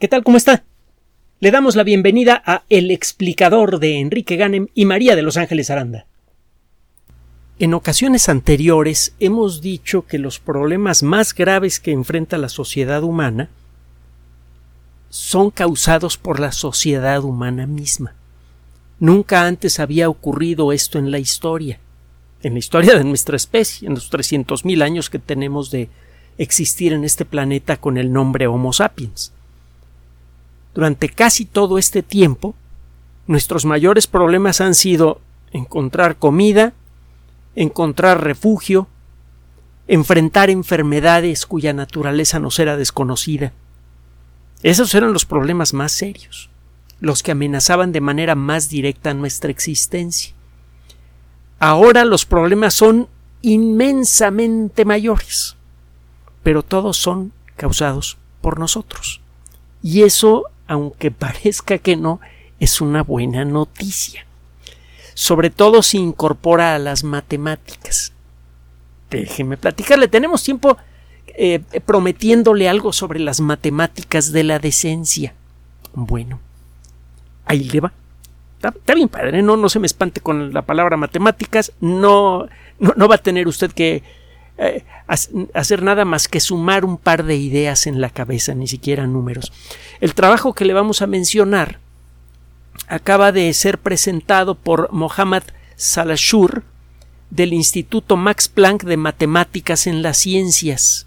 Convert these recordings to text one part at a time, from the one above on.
¿Qué tal? ¿Cómo está? Le damos la bienvenida a El explicador de Enrique Ganem y María de Los Ángeles Aranda. En ocasiones anteriores hemos dicho que los problemas más graves que enfrenta la sociedad humana son causados por la sociedad humana misma. Nunca antes había ocurrido esto en la historia, en la historia de nuestra especie, en los 300.000 años que tenemos de existir en este planeta con el nombre Homo sapiens. Durante casi todo este tiempo, nuestros mayores problemas han sido encontrar comida, encontrar refugio, enfrentar enfermedades cuya naturaleza nos era desconocida. Esos eran los problemas más serios, los que amenazaban de manera más directa nuestra existencia. Ahora los problemas son inmensamente mayores, pero todos son causados por nosotros. Y eso aunque parezca que no, es una buena noticia. Sobre todo si incorpora a las matemáticas. Déjeme platicarle. Tenemos tiempo eh, prometiéndole algo sobre las matemáticas de la decencia. Bueno, ahí le va. Está, bien, padre, no, no se me espante con la palabra matemáticas. No, no va a tener usted que eh, hacer nada más que sumar un par de ideas en la cabeza, ni siquiera números. El trabajo que le vamos a mencionar acaba de ser presentado por Mohammad Salashur del Instituto Max Planck de Matemáticas en las Ciencias.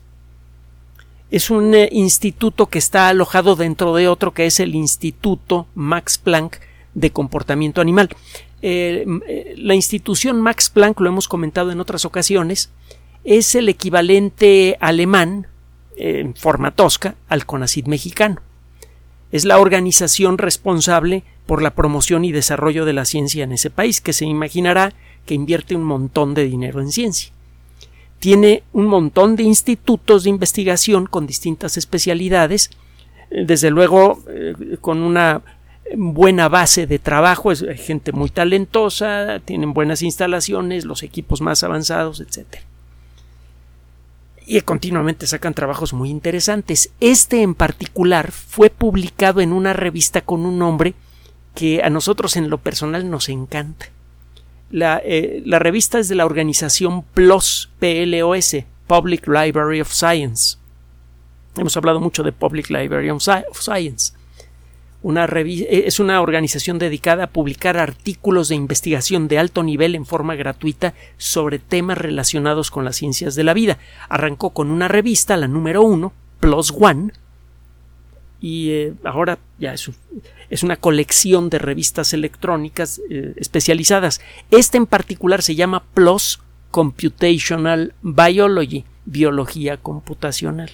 Es un eh, instituto que está alojado dentro de otro que es el Instituto Max Planck de Comportamiento Animal. Eh, la institución Max Planck, lo hemos comentado en otras ocasiones, es el equivalente alemán, en forma tosca, al CONACID mexicano. Es la organización responsable por la promoción y desarrollo de la ciencia en ese país, que se imaginará que invierte un montón de dinero en ciencia. Tiene un montón de institutos de investigación con distintas especialidades, desde luego eh, con una buena base de trabajo, es gente muy talentosa, tienen buenas instalaciones, los equipos más avanzados, etcétera y continuamente sacan trabajos muy interesantes. Este en particular fue publicado en una revista con un nombre que a nosotros en lo personal nos encanta. La, eh, revista es de la organización PLOS, PLOS, Public Library of Science. Hemos hablado mucho de Public Library of Science. Eh, es una organización dedicada a publicar artículos de investigación de alto nivel en forma gratuita sobre temas relacionados con las ciencias de la vida. Arrancó con una revista, la número uno, Plus One, y eh, ahora ya es, una colección de revistas electrónicas eh, especializadas. Este en particular se llama Plus Computational Biology, biología computacional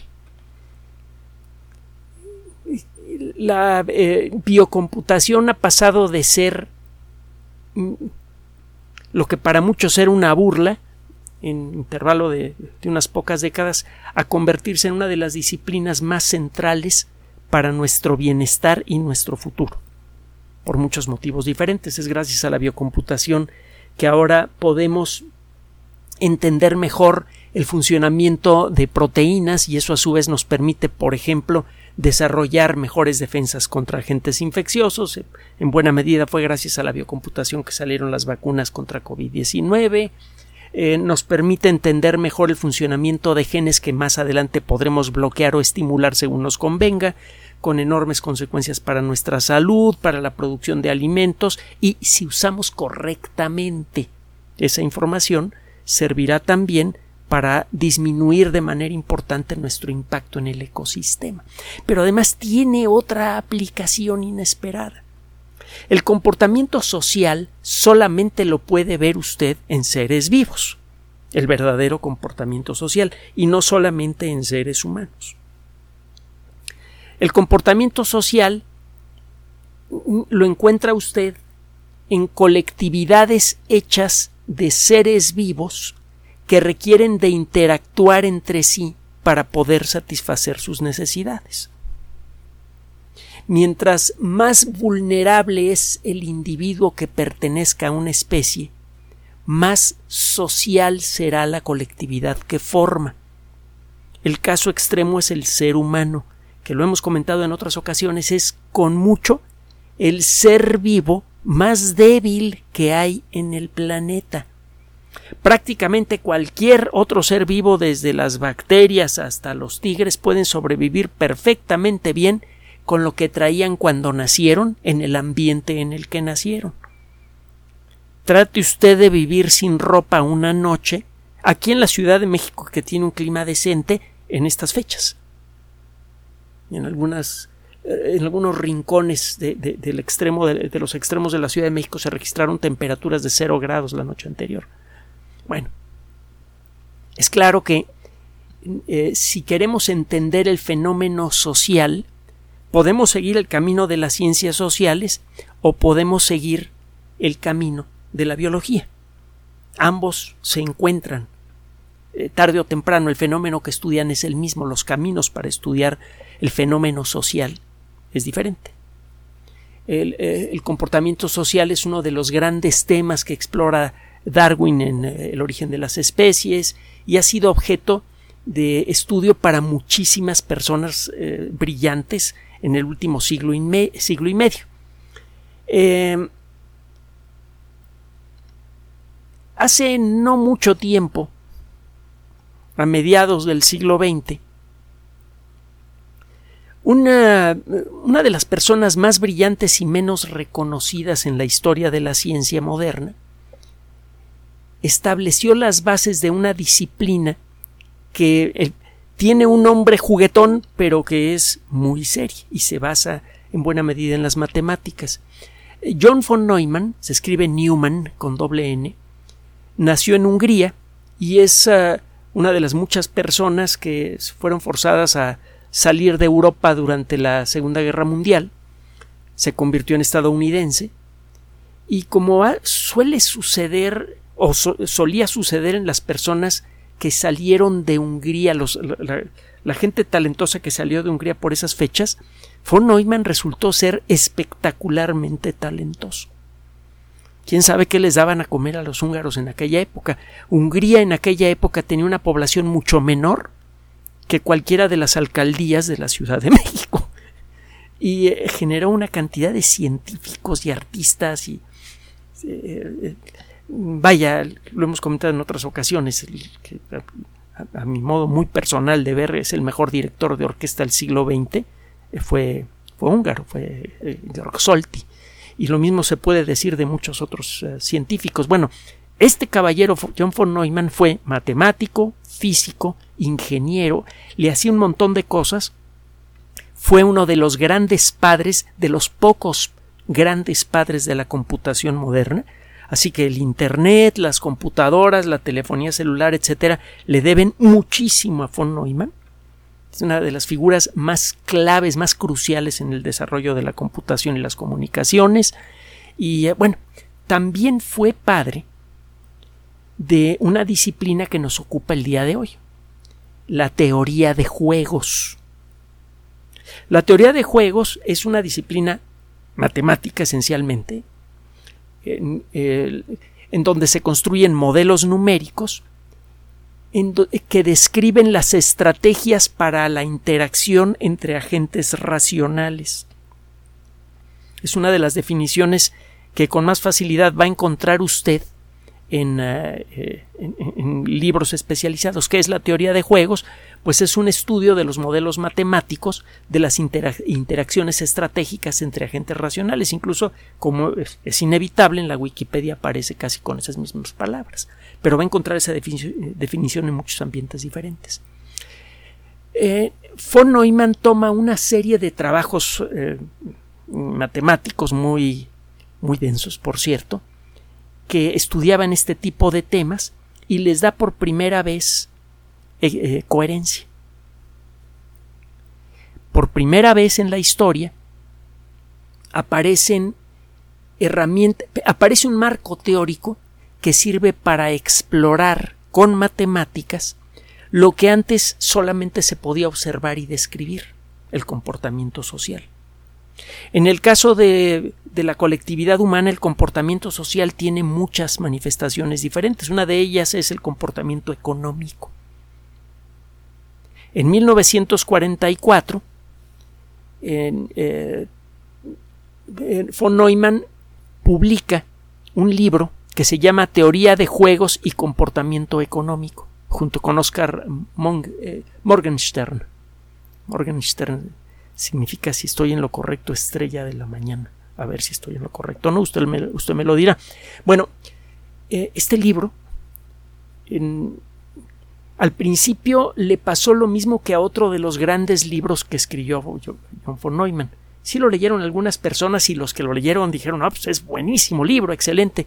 la eh, biocomputación ha pasado de ser mm, lo que para muchos era una burla en intervalo de, unas pocas décadas a convertirse en una de las disciplinas más centrales para nuestro bienestar y nuestro futuro. Por muchos motivos diferentes. Es gracias a la biocomputación que ahora podemos entender mejor el funcionamiento de proteínas y eso a su vez nos permite, por ejemplo, desarrollar mejores defensas contra agentes infecciosos. En buena medida fue gracias a la biocomputación que salieron las vacunas contra COVID-19. Eh, nos permite entender mejor el funcionamiento de genes que más adelante podremos bloquear o estimular según nos convenga, con enormes consecuencias para nuestra salud, para la producción de alimentos y si usamos correctamente esa información, servirá también para disminuir de manera importante nuestro impacto en el ecosistema. Pero además tiene otra aplicación inesperada. El comportamiento social solamente lo puede ver usted en seres vivos, el verdadero comportamiento social, y no solamente en seres humanos. El comportamiento social lo encuentra usted en colectividades hechas de seres vivos que requieren de interactuar entre sí para poder satisfacer sus necesidades. Mientras más vulnerable es el individuo que pertenezca a una especie, más social será la colectividad que forma. El caso extremo es el ser humano, que lo hemos comentado en otras ocasiones, es con mucho el ser vivo más débil que hay en el planeta. Prácticamente cualquier otro ser vivo, desde las bacterias hasta los tigres, pueden sobrevivir perfectamente bien con lo que traían cuando nacieron en el ambiente en el que nacieron. Trate usted de vivir sin ropa una noche aquí en la Ciudad de México que tiene un clima decente en estas fechas. En algunas eh, en algunos rincones del extremo de, los extremos de la Ciudad de México se registraron temperaturas de cero grados la noche anterior. Bueno, es claro que eh, si queremos entender el fenómeno social, podemos seguir el camino de las ciencias sociales o podemos seguir el camino de la biología. Ambos se encuentran eh, tarde o temprano. El fenómeno que estudian es el mismo. Los caminos para estudiar el fenómeno social es diferente. El, eh, comportamiento social es uno de los grandes temas que explora Darwin en eh, el origen de las especies y ha sido objeto de estudio para muchísimas personas brillantes en el último siglo y, medio. Hace no mucho tiempo, a mediados del siglo XX, una, una, de las personas más brillantes y menos reconocidas en la historia de la ciencia moderna estableció las bases de una disciplina que eh, tiene un nombre juguetón, pero que es muy seria y se basa en buena medida en las matemáticas. John von Neumann, se escribe Newman con doble N, nació en Hungría y es ah, una de las muchas personas que fueron forzadas a salir de Europa durante la Segunda Guerra Mundial. Se convirtió en estadounidense y como suele suceder o solía suceder en las personas que salieron de Hungría, la, la, gente talentosa que salió de Hungría por esas fechas, von Neumann resultó ser espectacularmente talentoso. ¿Quién sabe qué les daban a comer a los húngaros en aquella época? Hungría en aquella época tenía una población mucho menor que cualquiera de las alcaldías de la Ciudad de México. Y eh, generó una cantidad de científicos y artistas y eh, eh, vaya, lo hemos comentado en otras ocasiones, a, mi modo muy personal de ver es el mejor director de orquesta del siglo XX, fue, fue húngaro, fue Georg Solti. Y lo mismo se puede decir de muchos otros eh, científicos. Bueno, este caballero John von Neumann fue matemático, físico, ingeniero, le hacía un montón de cosas, fue uno de los grandes padres, de los pocos grandes padres de la computación moderna, así que el Internet, las computadoras, la telefonía celular, etcétera, le deben muchísimo a von Neumann es una de las figuras más claves, más cruciales en el desarrollo de la computación y las comunicaciones. Y eh, bueno, también fue padre de una disciplina que nos ocupa el día de hoy, la teoría de juegos. La teoría de juegos es una disciplina matemática esencialmente, en, en donde se construyen modelos numéricos que describen las estrategias para la interacción entre agentes racionales. Es una de las definiciones que con más facilidad va a encontrar usted en, eh, libros especializados. ¿Qué es la teoría de juegos? Pues es un estudio de los modelos matemáticos de las interacciones estratégicas entre agentes racionales. Incluso, como es inevitable, en la Wikipedia aparece casi con esas mismas palabras pero va a encontrar esa definición en muchos ambientes diferentes. Eh, von Neumann toma una serie de trabajos eh, matemáticos muy, muy densos, por cierto, que estudiaban este tipo de temas y les da por primera vez eh, coherencia. Por primera vez en la historia aparecen herramientas, aparece un marco teórico que sirve para explorar con matemáticas lo que antes solamente se podía observar y describir, el comportamiento social. En el caso de, la colectividad humana, el comportamiento social tiene muchas manifestaciones diferentes. Una de ellas es el comportamiento económico. En 1944, eh, von Neumann publica un libro que se llama Teoría de Juegos y Comportamiento Económico, junto con Oscar eh, Morgenstern. Morgenstern significa si estoy en lo correcto, estrella de la mañana. A ver si estoy en lo correcto. No, usted me, usted me lo dirá. Bueno, eh, este libro, al principio le pasó lo mismo que a otro de los grandes libros que escribió John von Neumann. Sí lo leyeron algunas personas y los que lo leyeron dijeron, ah, pues es buenísimo libro, excelente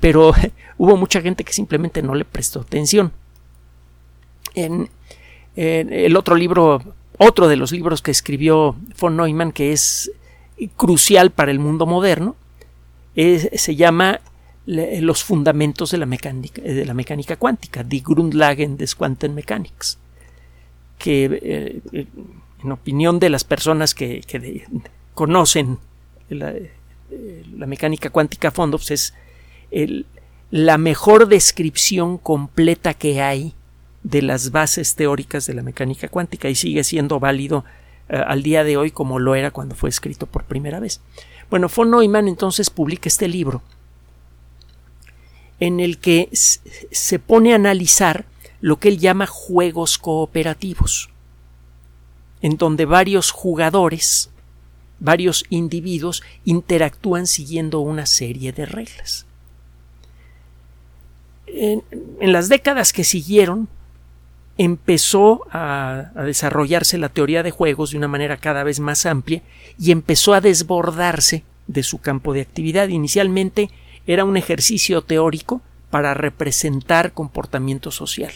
pero hubo mucha gente que simplemente no le prestó atención. En, el otro libro, otro de los libros que escribió von Neumann, que es crucial para el mundo moderno, se llama Los fundamentos de la mecánica, de la mecánica cuántica, Die Grundlagen des Quantenmechanics, que eh, en opinión de las personas que, conocen la, mecánica cuántica a pues es la mejor descripción completa que hay de las bases teóricas de la mecánica cuántica y sigue siendo válido eh, al día de hoy como lo era cuando fue escrito por primera vez. Bueno, von Neumann entonces publica este libro en el que se pone a analizar lo que él llama juegos cooperativos, en donde varios jugadores, varios individuos interactúan siguiendo una serie de reglas en, las décadas que siguieron empezó a, desarrollarse la teoría de juegos de una manera cada vez más amplia y empezó a desbordarse de su campo de actividad. Inicialmente era un ejercicio teórico para representar comportamiento social.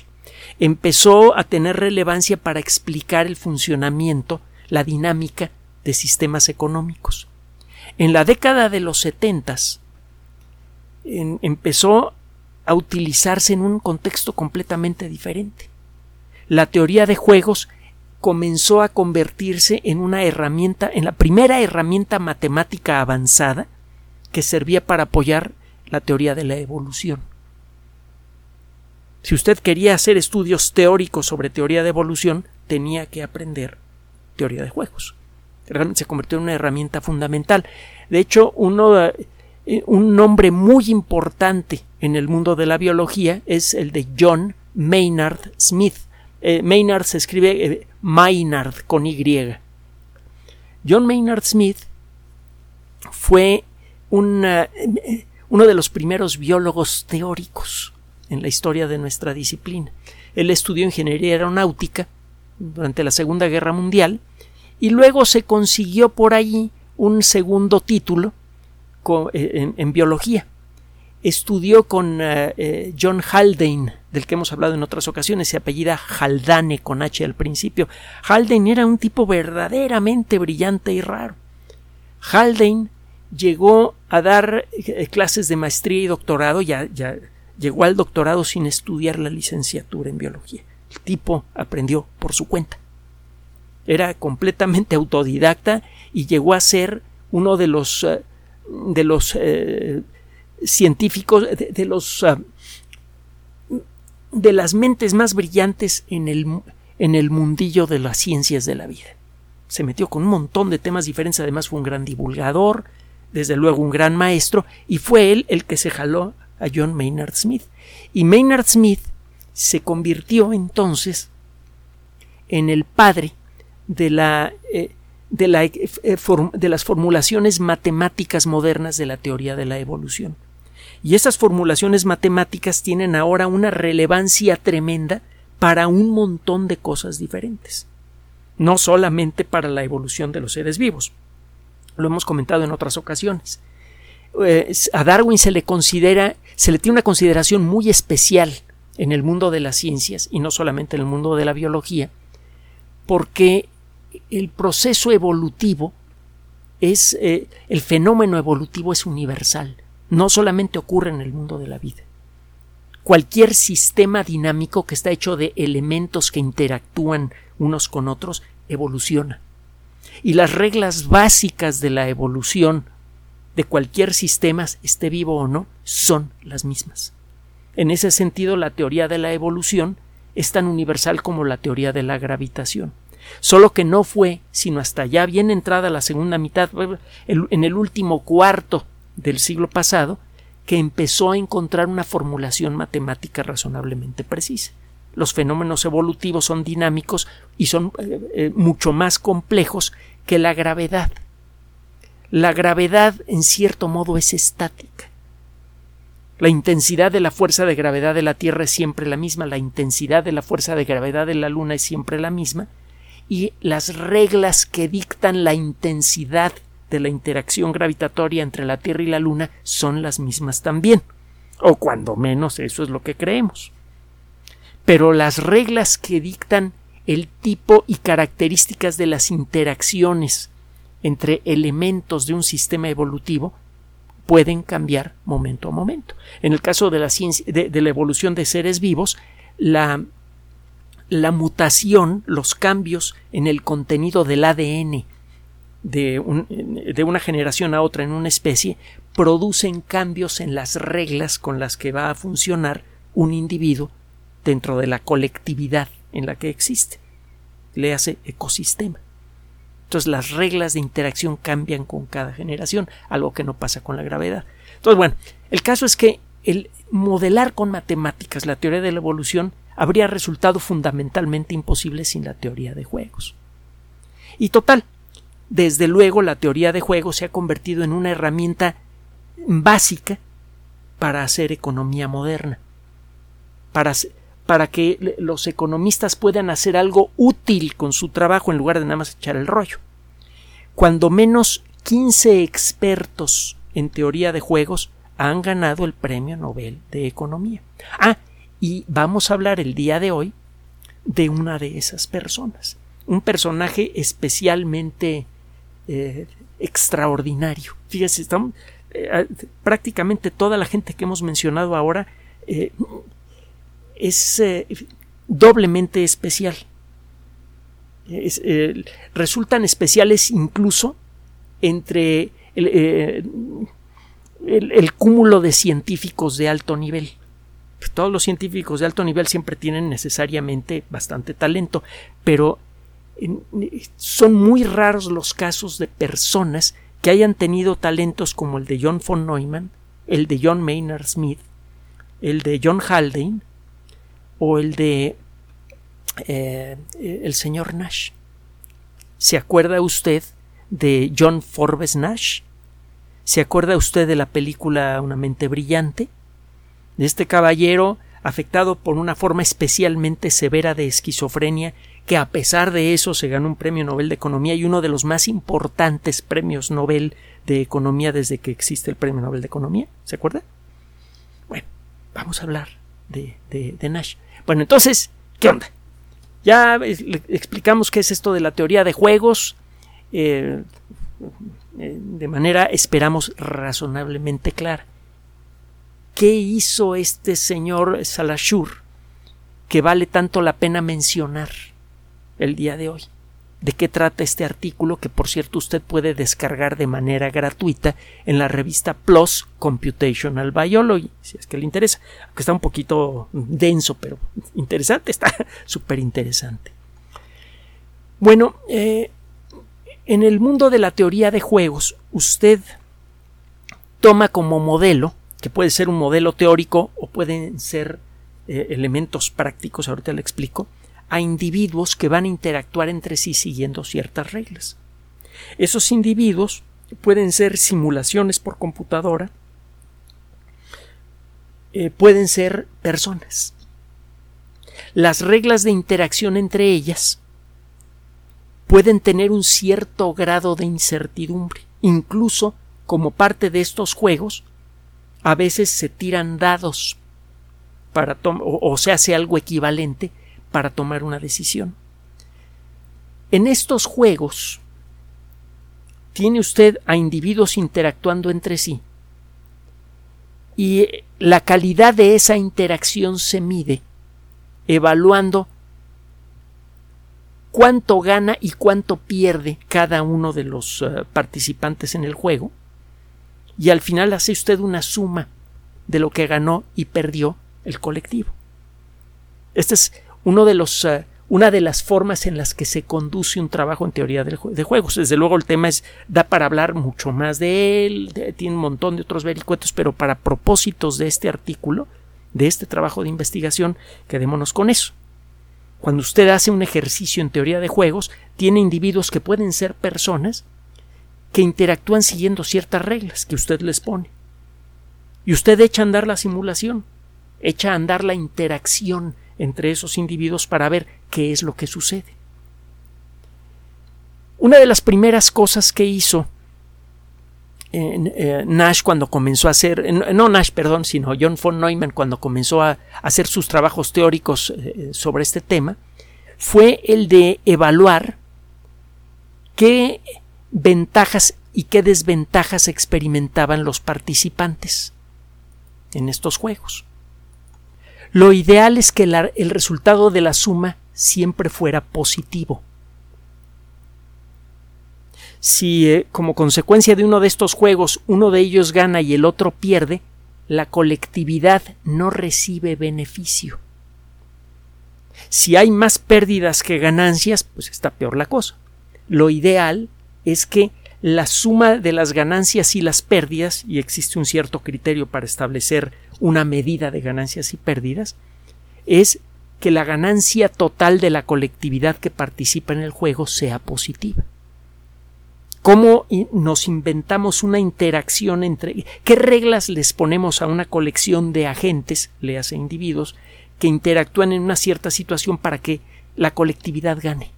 Empezó a tener relevancia para explicar el funcionamiento, la dinámica de sistemas económicos. En la década de los setentas empezó a utilizarse en un contexto completamente diferente. La teoría de juegos comenzó a convertirse en una herramienta, en la primera herramienta matemática avanzada que servía para apoyar la teoría de la evolución. Si usted quería hacer estudios teóricos sobre teoría de evolución, tenía que aprender teoría de juegos. Realmente se convirtió en una herramienta fundamental. De hecho, uno, eh, un nombre muy importante en el mundo de la biología es el de John Maynard Smith. Eh, Maynard se escribe eh, Maynard con Y. John Maynard Smith fue uno de los primeros biólogos teóricos en la historia de nuestra disciplina. Él estudió ingeniería aeronáutica durante la Segunda Guerra Mundial y luego se consiguió por allí un segundo título eh, en, biología. Estudió con eh, eh, John Haldane, del que hemos hablado en otras ocasiones, se apellida Haldane con H al principio. Haldane era un tipo verdaderamente brillante y raro. Haldane llegó a dar clases de maestría y doctorado, ya, llegó al doctorado sin estudiar la licenciatura en biología. El tipo aprendió por su cuenta. Era completamente autodidacta y llegó a ser uno de los de los eh, científicos, de, los de las mentes más brillantes en el, en el mundillo de las ciencias de la vida. Se metió con un montón de temas diferentes, además fue un gran divulgador, desde luego un gran maestro, y fue él el que se jaló a John Maynard Smith. Y Maynard Smith se convirtió entonces en el padre de la eh, eh, de las formulaciones matemáticas modernas de la teoría de la evolución. Y esas formulaciones matemáticas tienen ahora una relevancia tremenda para un montón de cosas diferentes, no solamente para la evolución de los seres vivos. Lo hemos comentado en otras ocasiones. Eh, a Darwin se le considera, se le tiene una consideración muy especial en el mundo de las ciencias y no solamente en el mundo de la biología, porque el proceso evolutivo es eh, el fenómeno evolutivo es universal, no solamente ocurre en el mundo de la vida. Cualquier sistema dinámico que está hecho de elementos que interactúan unos con otros evoluciona. Y las reglas básicas de la evolución de cualquier sistema, esté vivo o no, son las mismas. En ese sentido, la teoría de la evolución es tan universal como la teoría de la gravitación. Solo que no fue sino hasta ya bien entrada la segunda mitad, en el último cuarto del siglo pasado, que empezó a encontrar una formulación matemática razonablemente precisa. Los fenómenos evolutivos son dinámicos y son eh, eh, mucho más complejos que la gravedad. La gravedad, en cierto modo, es estática. La intensidad de la fuerza de gravedad de la Tierra es siempre la misma, la intensidad de la fuerza de gravedad de la Luna es siempre la misma, y las reglas que dictan la intensidad de la interacción gravitatoria entre la Tierra y la Luna son las mismas también. O cuando menos eso es lo que creemos. Pero las reglas que dictan el tipo y características de las interacciones entre elementos de un sistema evolutivo pueden cambiar momento a momento. En el caso de la, ciencia, de, la evolución de seres vivos, la, la, mutación, los cambios en el contenido del ADN de, de una generación a otra en una especie producen cambios en las reglas con las que va a funcionar un individuo dentro de la colectividad en la que existe. Le hace ecosistema. Entonces las reglas de interacción cambian con cada generación, algo que no pasa con la gravedad. Entonces, bueno, el caso es que el modelar con matemáticas la teoría de la evolución habría resultado fundamentalmente imposible sin la teoría de juegos. Y total, desde luego la teoría de juegos se ha convertido en una herramienta básica para hacer economía moderna, para, para que los economistas puedan hacer algo útil con su trabajo en lugar de nada más echar el rollo. Cuando menos 15 expertos en teoría de juegos han ganado el premio Nobel de Economía. Ah, y vamos a hablar el día de hoy de una de esas personas, un personaje especialmente eh, extraordinario. Fíjese, estamos, eh, prácticamente toda la gente que hemos mencionado ahora eh, es doblemente especial. resultan especiales incluso entre el, el, cúmulo de científicos de alto nivel. Todos los científicos de alto nivel siempre tienen necesariamente bastante talento, pero son muy raros los casos de personas que hayan tenido talentos como el de John von Neumann, el de John Maynard Smith, el de John Haldane o el de eh, el señor Nash. ¿Se acuerda usted de John Forbes Nash? ¿Se acuerda usted de la película Una mente brillante? De este caballero afectado por una forma especialmente severa de esquizofrenia que a pesar de eso se ganó un premio Nobel de Economía y uno de los más importantes premios Nobel de Economía desde que existe el premio Nobel de Economía. ¿Se acuerda? Bueno, vamos a hablar de, de, Nash. Bueno, entonces, ¿qué onda? Ya explicamos qué es esto de la teoría de juegos eh, eh, de manera, esperamos, razonablemente clara. ¿Qué hizo este señor Salashur que vale tanto la pena mencionar? el día de hoy. ¿De qué trata este artículo que por cierto usted puede descargar de manera gratuita en la revista PLOS Computational Biology, si es que le interesa? Aunque está un poquito denso, pero interesante, está súper interesante. Bueno, eh, en el mundo de la teoría de juegos, usted toma como modelo, que puede ser un modelo teórico o pueden ser eh, elementos prácticos, ahorita le explico, a individuos que van a interactuar entre sí siguiendo ciertas reglas. Esos individuos pueden ser simulaciones por computadora, eh, pueden ser personas. Las reglas de interacción entre ellas pueden tener un cierto grado de incertidumbre. Incluso como parte de estos juegos, a veces se tiran dados para o, o se hace algo equivalente para tomar una decisión. En estos juegos tiene usted a individuos interactuando entre sí y la calidad de esa interacción se mide evaluando cuánto gana y cuánto pierde cada uno de los eh, participantes en el juego y al final hace usted una suma de lo que ganó y perdió el colectivo. Este es uno de los, eh, una de las formas en las que se conduce un trabajo en teoría de, juegos. Desde luego el tema es, da para hablar mucho más de él, tiene un montón de otros vericuetos, pero para propósitos de este artículo, de este trabajo de investigación, quedémonos con eso. Cuando usted hace un ejercicio en teoría de juegos, tiene individuos que pueden ser personas que interactúan siguiendo ciertas reglas que usted les pone. Y usted echa a andar la simulación, echa a andar la interacción entre esos individuos para ver qué es lo que sucede. Una de las primeras cosas que hizo eh, Nash cuando comenzó a hacer, no Nash, perdón, sino John von Neumann cuando comenzó a hacer sus trabajos teóricos eh, sobre este tema, fue el de evaluar qué ventajas y qué desventajas experimentaban los participantes en estos juegos. Lo ideal es que el resultado de la suma siempre fuera positivo. Si eh, como consecuencia de uno de estos juegos uno de ellos gana y el otro pierde, la colectividad no recibe beneficio. Si hay más pérdidas que ganancias, pues está peor la cosa. Lo ideal es que la suma de las ganancias y las pérdidas, y existe un cierto criterio para establecer una medida de ganancias y pérdidas, es que la ganancia total de la colectividad que participa en el juego sea positiva. ¿Cómo nos inventamos una interacción entre qué reglas les ponemos a una colección de agentes, le hace individuos, que interactúan en una cierta situación para que la colectividad gane?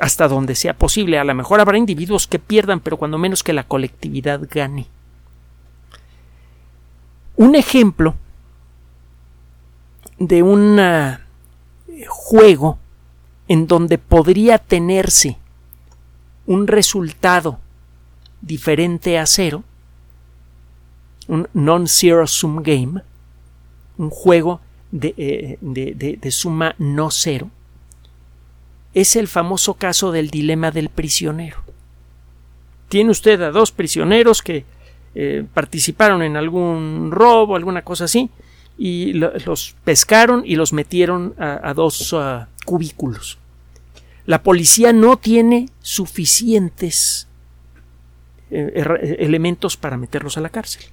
Hasta donde sea posible. A lo mejor habrá individuos que pierdan, pero cuando menos que la colectividad gane. Un ejemplo de un eh, juego en donde podría tenerse un resultado diferente a cero, un non-zero sum game, un juego de, eh, de, suma no cero, es el famoso caso del dilema del prisionero. Tiene usted a dos prisioneros que eh, participaron en algún robo, alguna cosa así, y los pescaron y los metieron a, dos uh, cubículos. La policía no tiene suficientes eh, elementos para meterlos a la cárcel.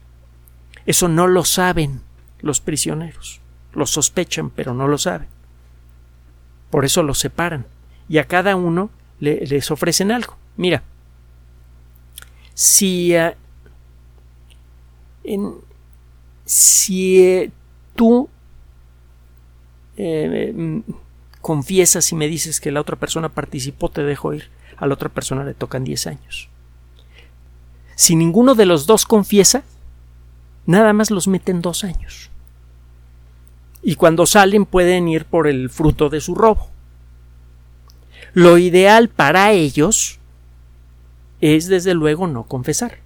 Eso no lo saben los prisioneros. Lo sospechan, pero no lo saben. Por eso los separan. Y a cada uno les ofrecen algo. Mira, si uh, si eh, tú eh, mm, confiesas y me dices que la otra persona participó, te dejo ir. A la otra persona le tocan 10 años. Si ninguno de los dos confiesa, nada más los meten dos años. Y cuando salen pueden ir por el fruto de su robo. Lo ideal para ellos es desde luego no confesar.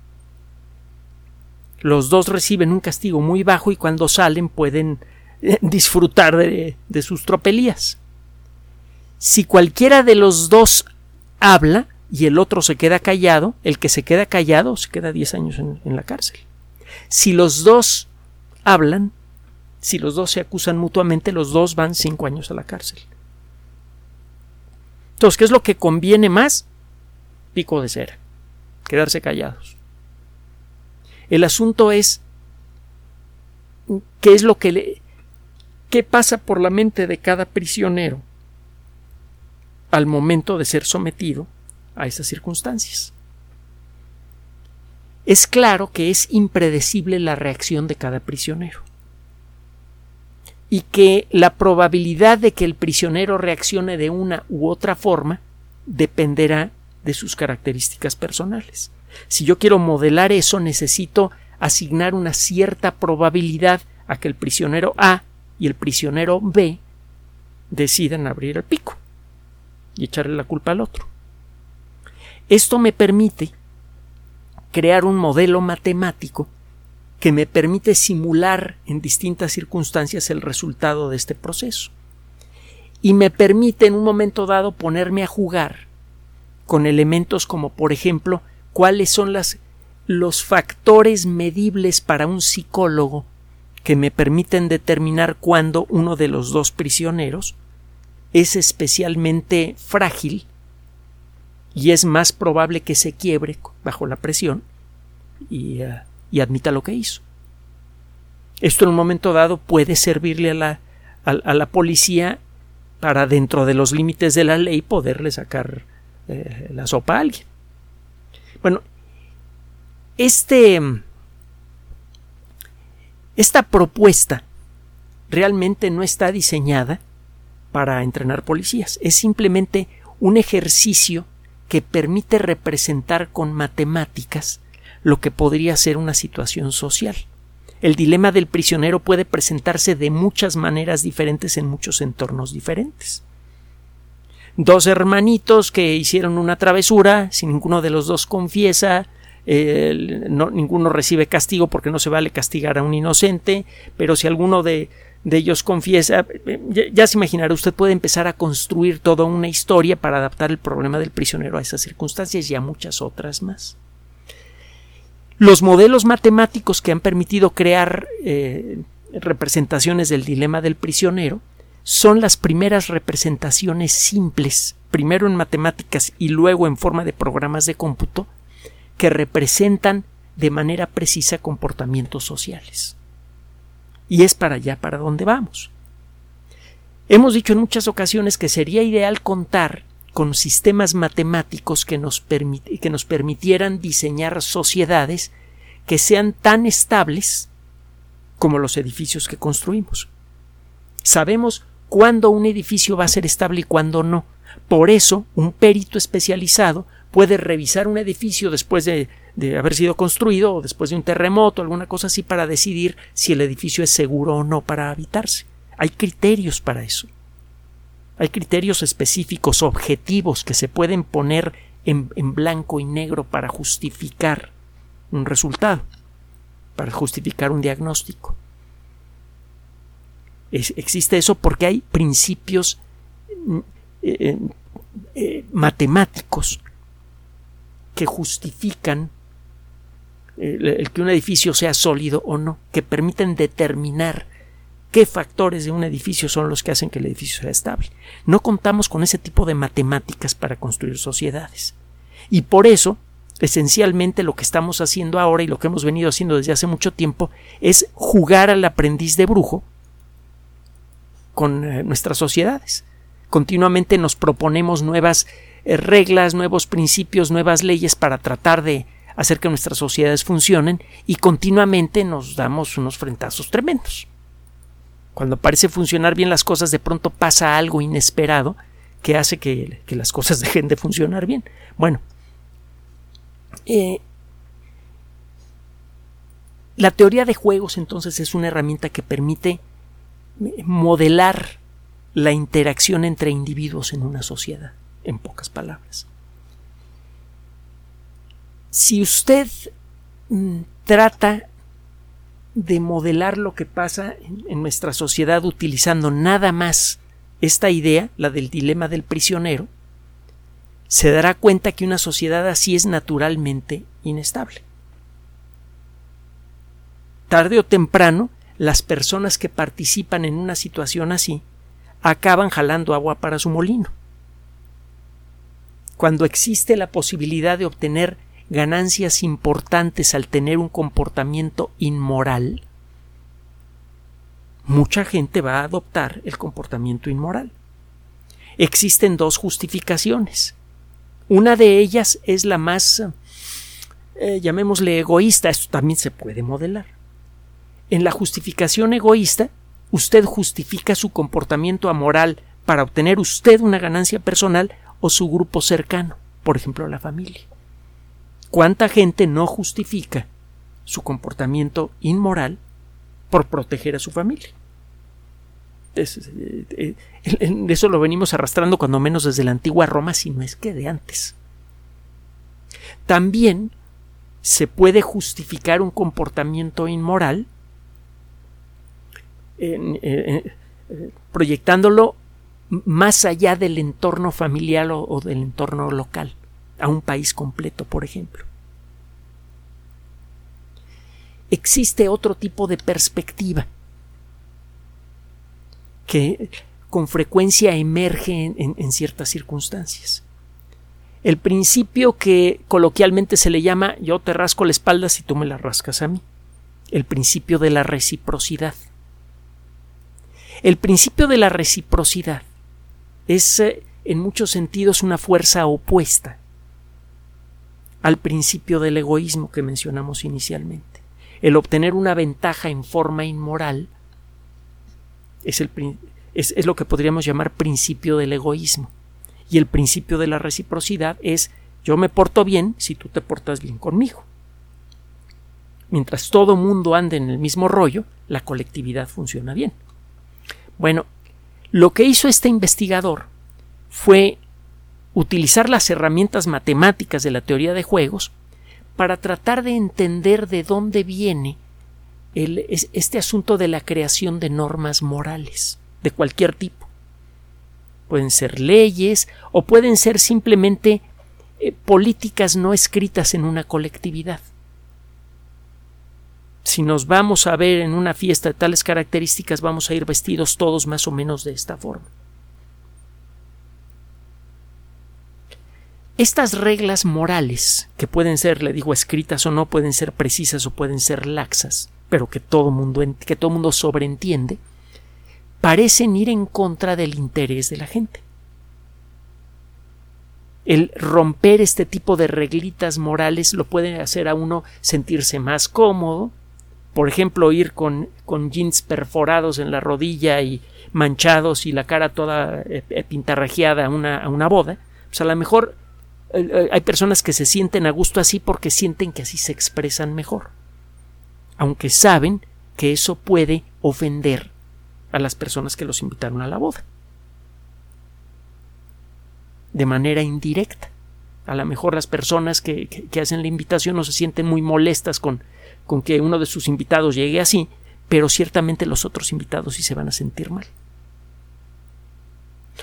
Los dos reciben un castigo muy bajo y cuando salen pueden eh, disfrutar de, sus tropelías. Si cualquiera de los dos habla y el otro se queda callado, el que se queda callado se queda 10 años en, en la cárcel. Si los dos hablan, si los dos se acusan mutuamente, los dos van 5 años a la cárcel. Entonces, ¿qué es lo que conviene más? Pico de cera. Quedarse callados. El asunto es qué es lo que le qué pasa por la mente de cada prisionero al momento de ser sometido a esas circunstancias. Es claro que es impredecible la reacción de cada prisionero y que la probabilidad de que el prisionero reaccione de una u otra forma dependerá de sus características personales. Si yo quiero modelar eso, necesito asignar una cierta probabilidad a que el prisionero A y el prisionero B decidan abrir el pico y echarle la culpa al otro. Esto me permite crear un modelo matemático que me permite simular en distintas circunstancias el resultado de este proceso. Y me permite en un momento dado ponerme a jugar con elementos como por ejemplo cuáles son los factores medibles para un psicólogo que me permiten determinar cuándo uno de los dos prisioneros es especialmente frágil y es más probable que se quiebre bajo la presión y, uh, y admita lo que hizo. Esto en un momento dado puede servirle a la, a, la policía para dentro de los límites de la ley poderle sacar eh, la sopa a alguien. Bueno, este esta propuesta realmente no está diseñada para entrenar policías, es simplemente un ejercicio que permite representar con matemáticas lo que podría ser una situación social. El dilema del prisionero puede presentarse de muchas maneras diferentes en muchos entornos diferentes. Dos hermanitos que hicieron una travesura, si ninguno de los dos confiesa, eh, no, ninguno recibe castigo porque no se vale castigar a un inocente, pero si alguno de, ellos confiesa, ya, ya, se imaginará, usted puede empezar a construir toda una historia para adaptar el problema del prisionero a esas circunstancias y a muchas otras más. Los modelos matemáticos que han permitido crear eh, representaciones del dilema del prisionero son las primeras representaciones simples, primero en matemáticas y luego en forma de programas de cómputo, que representan de manera precisa comportamientos sociales. Y es para allá para donde vamos. Hemos dicho en muchas ocasiones que sería ideal contar con sistemas matemáticos que nos, que nos permitieran diseñar sociedades que sean tan estables como los edificios que construimos. Sabemos cuándo un edificio va a ser estable y cuándo no. Por eso, un perito especializado puede revisar un edificio después de, de, haber sido construido o después de un terremoto, alguna cosa así, para decidir si el edificio es seguro o no para habitarse. Hay criterios para eso. Hay criterios específicos, objetivos, que se pueden poner en, blanco y negro para justificar un resultado, para justificar un diagnóstico. Existe eso porque hay principios mm, eh, eh, matemáticos que justifican el, que un edificio sea sólido o no, que permiten determinar qué factores de un edificio son los que hacen que el edificio sea estable. No contamos con ese tipo de matemáticas para construir sociedades. Y por eso, esencialmente lo que estamos haciendo ahora y lo que hemos venido haciendo desde hace mucho tiempo es jugar al aprendiz de brujo con eh, nuestras sociedades. Continuamente nos proponemos nuevas eh, reglas, nuevos principios, nuevas leyes para tratar de hacer que nuestras sociedades funcionen y continuamente nos damos unos frentazos tremendos. Cuando parece funcionar bien las cosas, de pronto pasa algo inesperado que hace que, que las cosas dejen de funcionar bien. Bueno, eh, la teoría de juegos entonces es una herramienta que permite modelar la interacción entre individuos en una sociedad, en pocas palabras. Si usted mm, trata de modelar lo que pasa en, nuestra sociedad utilizando nada más esta idea, la del dilema del prisionero, se dará cuenta que una sociedad así es naturalmente inestable. Tarde o temprano, las personas que participan en una situación así acaban jalando agua para su molino. Cuando existe la posibilidad de obtener ganancias importantes al tener un comportamiento inmoral, mucha gente va a adoptar el comportamiento inmoral. Existen dos justificaciones. Una de ellas es la más, eh, llamémosle egoísta, esto también se puede modelar. En la justificación egoísta, usted justifica su comportamiento amoral para obtener usted una ganancia personal o su grupo cercano, por ejemplo la familia. ¿Cuánta gente no justifica su comportamiento inmoral por proteger a su familia? Eh, eh, eso lo venimos arrastrando cuando menos desde la antigua Roma, si no es que de antes. También se puede justificar un comportamiento inmoral eh, proyectándolo más allá del entorno familiar o, o del entorno local a un país completo, por ejemplo. Existe otro tipo de perspectiva que con frecuencia emerge en, ciertas circunstancias. El principio que coloquialmente se le llama yo te rasco la espalda si tú me la rascas a mí. El principio de la reciprocidad. El principio de la reciprocidad es eh, en muchos sentidos una fuerza opuesta al principio del egoísmo que mencionamos inicialmente. El obtener una ventaja en forma inmoral es, lo que podríamos llamar principio del egoísmo. Y el principio de la reciprocidad es yo me porto bien si tú te portas bien conmigo. Mientras todo mundo ande en el mismo rollo, la colectividad funciona bien. Bueno, lo que hizo este investigador fue utilizar las herramientas matemáticas de la teoría de juegos para tratar de entender de dónde viene este asunto de la creación de normas morales de cualquier tipo. Pueden ser leyes o pueden ser simplemente eh, políticas no escritas en una colectividad. Si nos vamos a ver en una fiesta de tales características, vamos a ir vestidos todos más o menos de esta forma. Estas reglas morales, que pueden ser, le digo, escritas o no, pueden ser precisas o pueden ser laxas, pero que todo mundo, que todo mundo sobreentiende, parecen ir en contra del interés de la gente. El romper este tipo de reglitas morales lo puede hacer a uno sentirse más cómodo, por ejemplo, ir con, con jeans perforados en la rodilla y manchados y la cara toda eh, eh, pintarrajeada a una, a una boda, pues a lo mejor hay personas que se sienten a gusto así porque sienten que así se expresan mejor aunque saben que eso puede ofender a las personas que los invitaron a la boda. De manera indirecta. A lo mejor las personas que, hacen la invitación no se sienten muy molestas con, con que uno de sus invitados llegue así, pero ciertamente los otros invitados sí se van a sentir mal.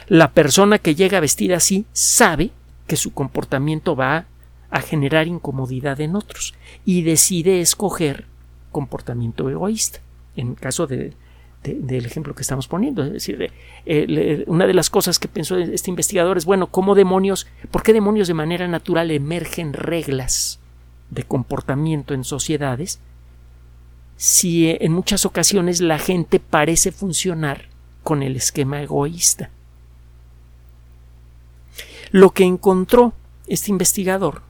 La persona que llega vestida así sabe que su comportamiento va a generar incomodidad en otros y decide escoger comportamiento egoísta. En el caso de, del ejemplo que estamos poniendo. Es decir, eh, una de las cosas que pensó este investigador es, bueno, ¿cómo demonios, por qué demonios de manera natural emergen reglas de comportamiento en sociedades si eh, en muchas ocasiones la gente parece funcionar con el esquema egoísta? Lo que encontró este investigador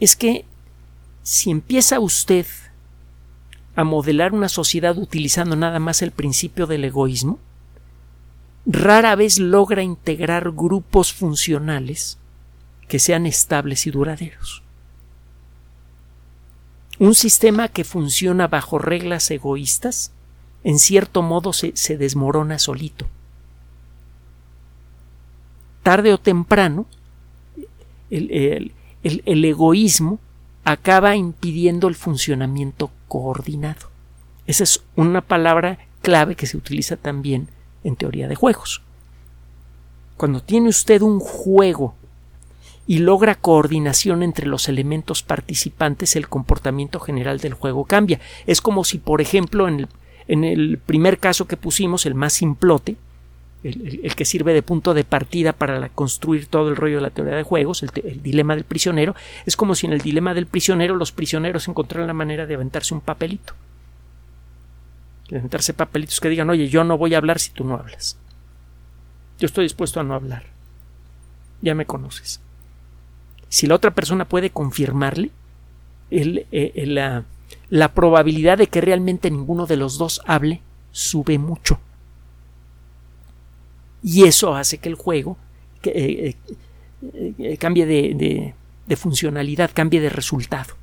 es que si empieza usted a modelar una sociedad utilizando nada más el principio del egoísmo, rara vez logra integrar grupos funcionales que sean estables y duraderos. Un sistema que funciona bajo reglas egoístas, en cierto modo se, desmorona solito. Tarde o temprano, el egoísmo acaba impidiendo el funcionamiento coordinado. Esa es una palabra clave que se utiliza también en teoría de juegos. Cuando tiene usted un juego y logra coordinación entre los elementos participantes, el comportamiento general del juego cambia. Es como si, por ejemplo, en el, en el primer caso que pusimos, el más simplote, el, que sirve de punto de partida para construir todo el rollo de la teoría de juegos, el, dilema del prisionero, es como si en el dilema del prisionero los prisioneros encontraran la manera de aventarse un papelito. De aventarse papelitos que digan, oye, yo no voy a hablar si tú no hablas. Yo estoy dispuesto a no hablar. Ya me conoces. Si la otra persona puede confirmarle, eh, la, la probabilidad de que realmente ninguno de los dos hable sube mucho y eso hace que el juego eh, eh, eh, cambie de, funcionalidad, cambie de resultado.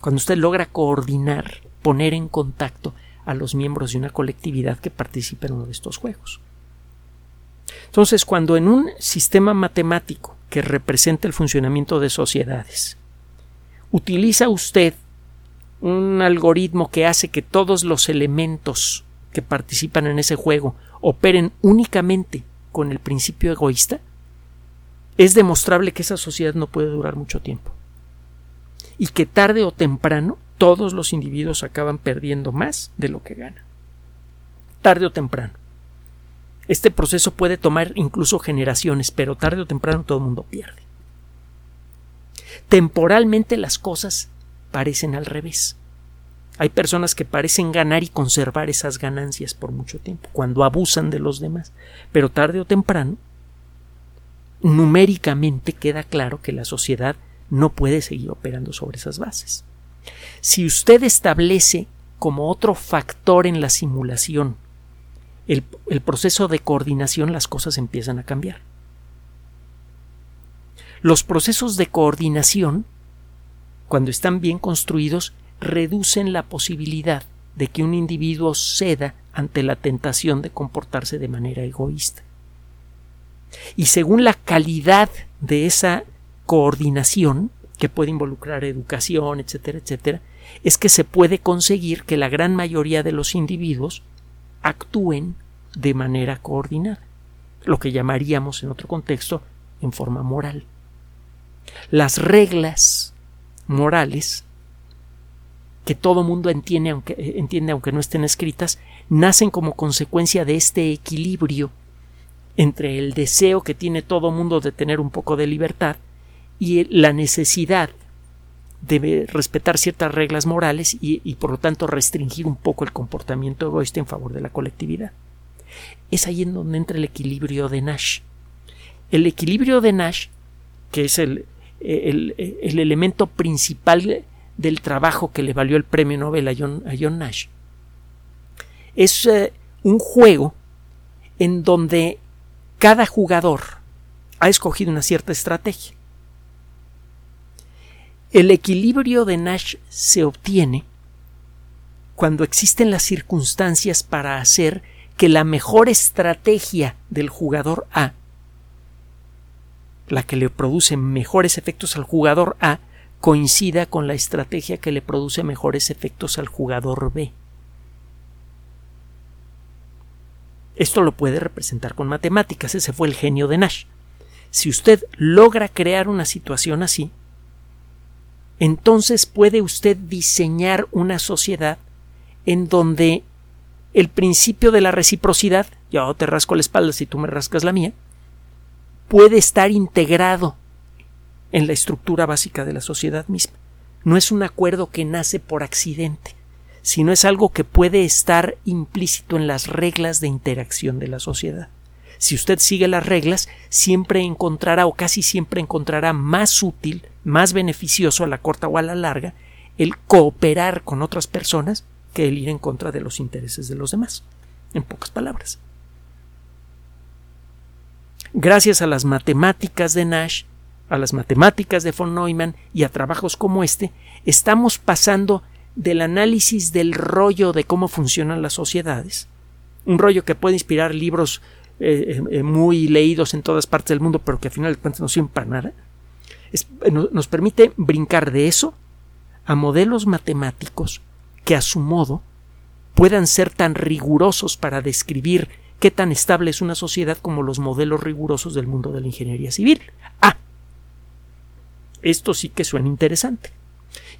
Cuando usted logra coordinar, poner en contacto a los miembros de una colectividad que participa en uno de estos juegos. Entonces, cuando en un sistema matemático que representa el funcionamiento de sociedades, utiliza usted un algoritmo que hace que todos los elementos que participan en ese juego operen únicamente con el principio egoísta, es demostrable que esa sociedad no puede durar mucho tiempo. Y que tarde o temprano todos los individuos acaban perdiendo más de lo que ganan. Tarde o temprano. Este proceso puede tomar incluso generaciones, pero tarde o temprano todo el mundo pierde. Temporalmente las cosas parecen al revés. Hay personas que parecen ganar y conservar esas ganancias por mucho tiempo, cuando abusan de los demás, pero tarde o temprano, numéricamente queda claro que la sociedad no puede seguir operando sobre esas bases. Si usted establece como otro factor en la simulación el, proceso de coordinación, las cosas empiezan a cambiar. Los procesos de coordinación, cuando están bien construidos, reducen la posibilidad de que un individuo ceda ante la tentación de comportarse de manera egoísta. Y según la calidad de esa coordinación, que puede involucrar educación, etcétera, etcétera, es que se puede conseguir que la gran mayoría de los individuos actúen de manera coordinada, lo que llamaríamos en otro contexto en forma moral. Las reglas morales que todo mundo entiende aunque, entiende aunque no estén escritas, nacen como consecuencia de este equilibrio entre el deseo que tiene todo mundo de tener un poco de libertad y la necesidad de respetar ciertas reglas morales y, por lo tanto restringir un poco el comportamiento egoísta en favor de la colectividad. Es ahí en donde entra el equilibrio de Nash. El equilibrio de Nash, que es el, el, el elemento principal del trabajo que le valió el premio Nobel a John, Nash, es eh, un juego en donde cada jugador ha escogido una cierta estrategia. El equilibrio de Nash se obtiene cuando existen las circunstancias para hacer que la mejor estrategia del jugador A, la que le produce mejores efectos al jugador A, coincida con la estrategia que le produce mejores efectos al jugador B. Esto lo puede representar con matemáticas, ese fue el genio de Nash. Si usted logra crear una situación así, entonces puede usted diseñar una sociedad en donde el principio de la reciprocidad, yo te rasco la espalda si tú me rascas la mía, puede estar integrado en la estructura básica de la sociedad misma. No es un acuerdo que nace por accidente, sino es algo que puede estar implícito en las reglas de interacción de la sociedad. Si usted sigue las reglas, siempre encontrará o casi siempre encontrará más útil, más beneficioso a la corta o a la larga el cooperar con otras personas que el ir en contra de los intereses de los demás. En pocas palabras. Gracias a las matemáticas de Nash, a las matemáticas de von Neumann y a trabajos como este, estamos pasando del análisis del rollo de cómo funcionan las sociedades, un rollo que puede inspirar libros eh, eh, muy leídos en todas partes del mundo, pero que al final de cuentas no sirven para nada, nos permite brincar de eso a modelos matemáticos que a su modo puedan ser tan rigurosos para describir qué tan estable es una sociedad como los modelos rigurosos del mundo de la ingeniería civil. Ah, esto sí que suena interesante.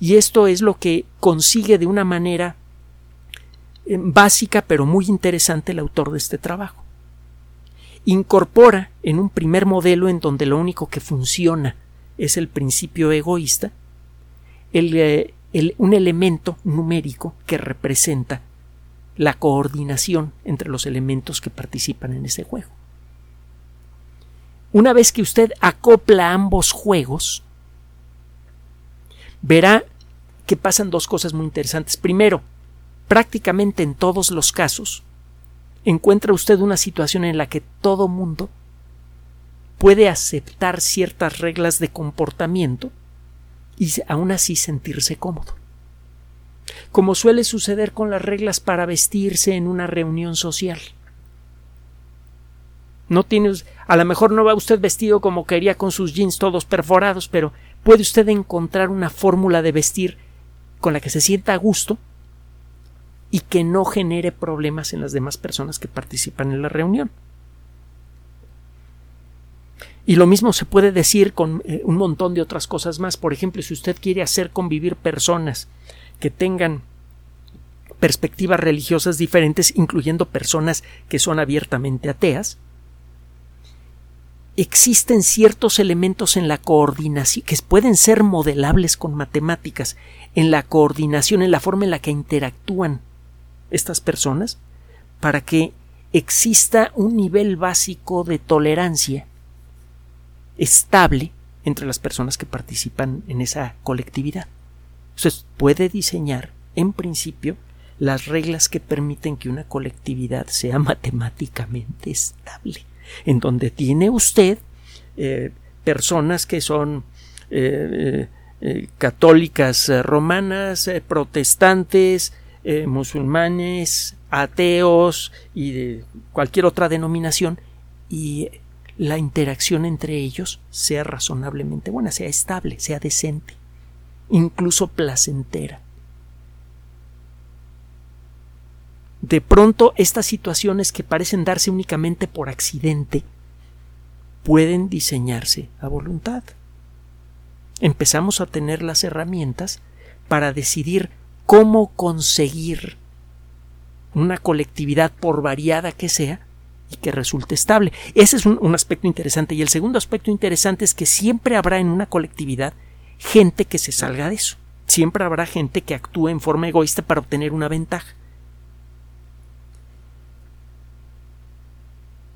Y esto es lo que consigue de una manera eh, básica pero muy interesante el autor de este trabajo. Incorpora en un primer modelo en donde lo único que funciona es el principio egoísta, eh, un elemento numérico que representa la coordinación entre los elementos que participan en ese juego. Una vez que usted acopla ambos juegos, verá que pasan dos cosas muy interesantes. Primero, prácticamente en todos los casos, encuentra usted una situación en la que todo mundo puede aceptar ciertas reglas de comportamiento y aún así sentirse cómodo. Como suele suceder con las reglas para vestirse en una reunión social. No tiene, a lo mejor no va usted vestido como quería con sus jeans todos perforados, pero puede usted encontrar una fórmula de vestir con la que se sienta a gusto y que no genere problemas en las demás personas que participan en la reunión. Y lo mismo se puede decir con eh, un montón de otras cosas más. Por ejemplo, si usted quiere hacer convivir personas que tengan perspectivas religiosas diferentes, incluyendo personas que son abiertamente ateas, existen ciertos elementos en la coordinación que pueden ser modelables con matemáticas, en la coordinación, en la forma en la que interactúan estas personas, para que exista un nivel básico de tolerancia estable entre las personas que participan en esa colectividad. Entonces puede diseñar, en principio, las reglas que permiten que una colectividad sea matemáticamente estable, en donde tiene usted eh, personas que son eh, eh, católicas romanas, protestantes, musulmanes, ateos y de cualquier otra denominación y la interacción entre ellos sea razonablemente buena, sea estable, sea decente, incluso placentera. De pronto estas situaciones que parecen darse únicamente por accidente pueden diseñarse a voluntad. Empezamos a tener las herramientas para decidir cómo conseguir una colectividad por variada que sea y que resulte estable. Ese es un, aspecto interesante. Y el segundo aspecto interesante es que siempre habrá en una colectividad gente que se salga de eso. Siempre habrá gente que actúe en forma egoísta para obtener una ventaja.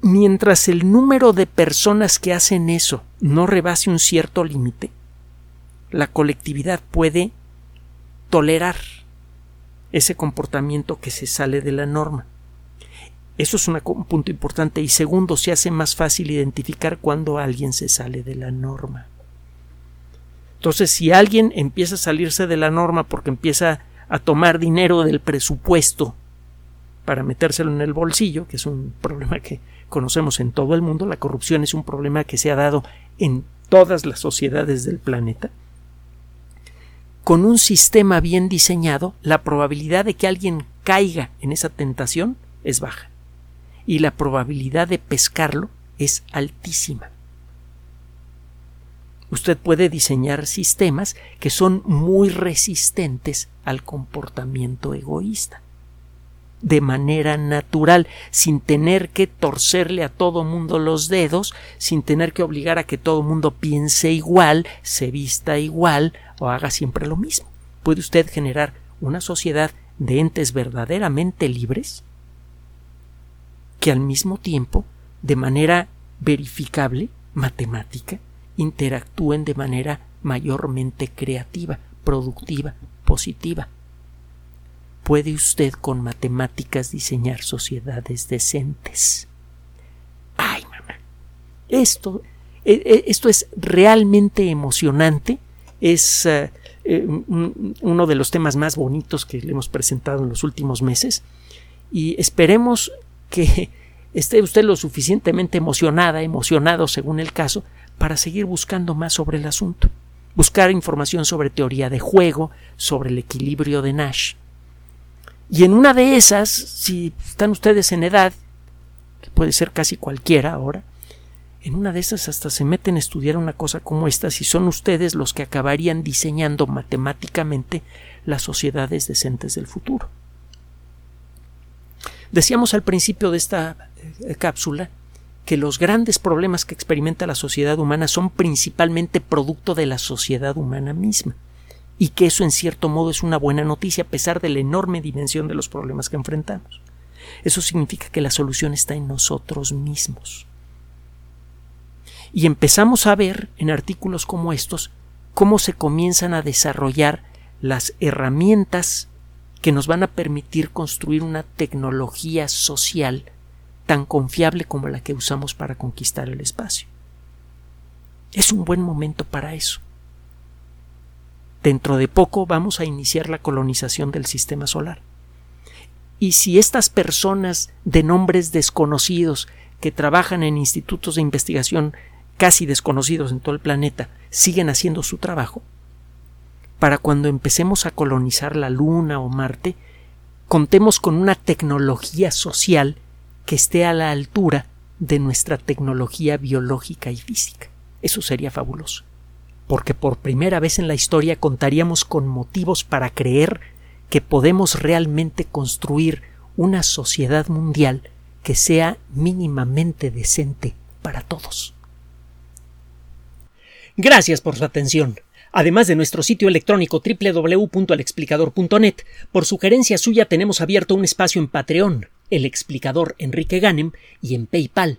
Mientras el número de personas que hacen eso no rebase un cierto límite, la colectividad puede tolerar ese comportamiento que se sale de la norma. Eso es un punto importante. Y segundo, se hace más fácil identificar cuando alguien se sale de la norma. Entonces, si alguien empieza a salirse de la norma porque empieza a tomar dinero del presupuesto para metérselo en el bolsillo, que es un problema que conocemos en todo el mundo, la corrupción es un problema que se ha dado en todas las sociedades del planeta, con un sistema bien diseñado, la probabilidad de que alguien caiga en esa tentación es baja y la probabilidad de pescarlo es altísima. Usted puede diseñar sistemas que son muy resistentes al comportamiento egoísta de manera natural, sin tener que torcerle a todo mundo los dedos, sin tener que obligar a que todo mundo piense igual, se vista igual o haga siempre lo mismo. Puede usted generar una sociedad de entes verdaderamente libres que al mismo tiempo, de manera verificable, matemática, interactúen de manera mayormente creativa, productiva, positiva. Puede usted con matemáticas diseñar sociedades decentes. Ay, mamá. Esto, e, e, esto es realmente emocionante. Es eh, eh, uno de los temas más bonitos que le hemos presentado en los últimos meses. Y esperemos que esté usted lo suficientemente emocionada, emocionado según el caso, para seguir buscando más sobre el asunto. Buscar información sobre teoría de juego, sobre el equilibrio de Nash. Y en una de esas, si están ustedes en edad, que puede ser casi cualquiera ahora, en una de esas hasta se meten a estudiar una cosa como esta si son ustedes los que acabarían diseñando matemáticamente las sociedades decentes del futuro. Decíamos al principio de esta eh, cápsula que los grandes problemas que experimenta la sociedad humana son principalmente producto de la sociedad humana misma y que eso en cierto modo es una buena noticia a pesar de la enorme dimensión de los problemas que enfrentamos. Eso significa que la solución está en nosotros mismos. Y empezamos a ver en artículos como estos cómo se comienzan a desarrollar las herramientas que nos van a permitir construir una tecnología social tan confiable como la que usamos para conquistar el espacio. Es un buen momento para eso. Dentro de poco vamos a iniciar la colonización del sistema solar. Y si estas personas de nombres desconocidos que trabajan en institutos de investigación casi desconocidos en todo el planeta siguen haciendo su trabajo, para cuando empecemos a colonizar la Luna o Marte, contemos con una tecnología social que esté a la altura de nuestra tecnología biológica y física. Eso sería fabuloso, porque por primera vez en la historia contaríamos con motivos para creer que podemos realmente construir una sociedad mundial que sea mínimamente decente para todos. Gracias por su atención. Además de nuestro sitio electrónico www.alexplicador.net, por sugerencia suya tenemos abierto un espacio en Patreon, el explicador Enrique Ganem, y en PayPal,